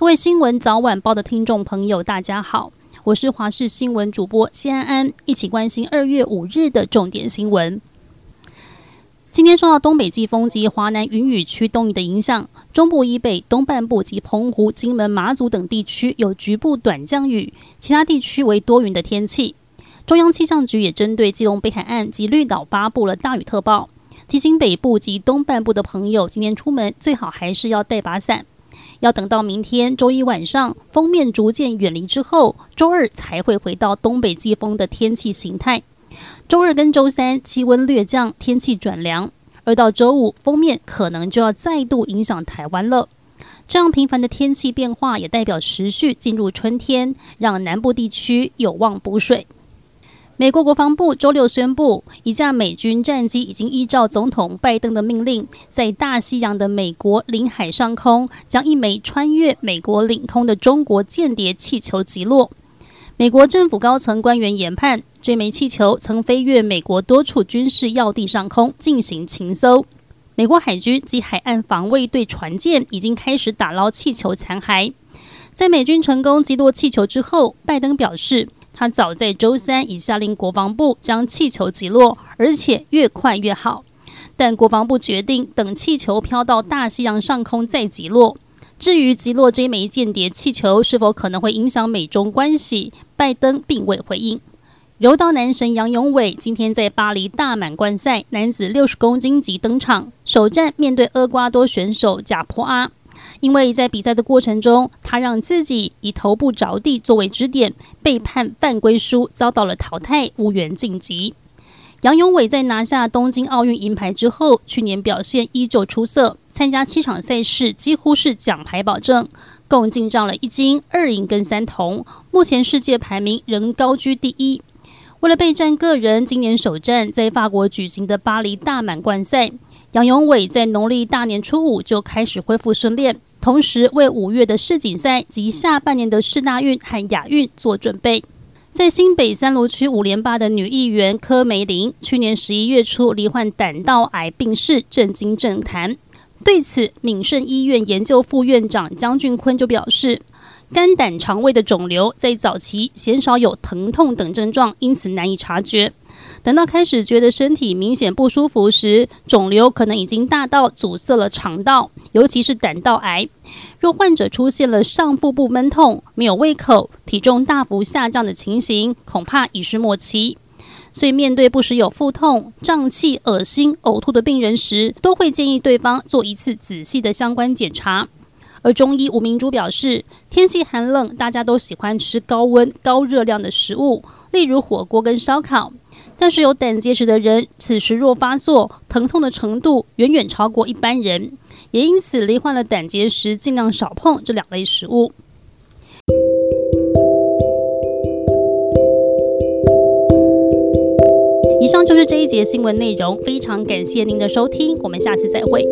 各位新闻早晚报的听众朋友，大家好，我是华视新闻主播谢安安，一起关心二月五日的重点新闻。今天受到东北季风及华南云雨区东移的影响，中部以北、东半部及澎湖、金门、马祖等地区有局部短降雨，其他地区为多云的天气。中央气象局也针对基隆北海岸及绿岛发布了大雨特报，提醒北部及东半部的朋友，今天出门最好还是要带把伞。要等到明天周一晚上锋面逐渐远离之后，周二才会回到东北季风的天气形态。周二跟周三气温略降，天气转凉，而到周五锋面可能就要再度影响台湾了。这样频繁的天气变化也代表持续进入春天，让南部地区有望补水。美国国防部周六宣布，一架美军战机已经依照总统拜登的命令，在大西洋的美国领海上空将一枚穿越美国领空的中国间谍气球击落。美国政府高层官员研判，这枚气球曾飞越美国多处军事要地上空进行情搜。美国海军及海岸防卫队船舰已经开始打捞气球残骸。在美军成功击落气球之后，拜登表示，他早在周三已下令国防部将气球击落，而且越快越好。但国防部决定等气球飘到大西洋上空再击落。至于击落这枚间谍气球是否可能会影响美中关系，拜登并未回应。柔道男神杨永伟今天在巴黎大满贯赛男子六十公斤级登场，首战面对厄瓜多选手贾波阿。因为在比赛的过程中，他让自己以头部着地作为支点，被判犯规输，遭到了淘汰，无缘晋级。杨永伟在拿下东京奥运银牌之后，去年表现依旧出色，参加七场赛事几乎是奖牌保证，共进账了一金二银跟三铜，目前世界排名仍高居第一。为了备战个人今年首战在法国举行的巴黎大满贯赛，杨永伟在农历大年初五就开始恢复训练。同时为五月的世锦赛及下半年的世大运和亚运做准备。在新北三芦区五连霸的女议员柯梅玲，去年十一月初罹患胆道癌病逝，震惊政坛。对此，敏盛医院研究副院长江俊坤就表示，肝胆肠胃的肿瘤在早期鲜少有疼痛等症状，因此难以察觉。等到开始觉得身体明显不舒服时，肿瘤可能已经大到阻塞了肠道，尤其是胆道癌。若患者出现了上腹部闷痛、没有胃口、体重大幅下降的情形，恐怕已是末期。所以，面对不时有腹痛、胀气、恶心、呕吐的病人时，都会建议对方做一次仔细的相关检查。而中医吴明珠表示，天气寒冷，大家都喜欢吃高温、高热量的食物，例如火锅跟烧烤。但是有胆结石的人，此时若发作，疼痛的程度远远超过一般人，也因此罹患了胆结石，尽量少碰这两类食物。以上就是这一节新闻内容，非常感谢您的收听，我们下次再会。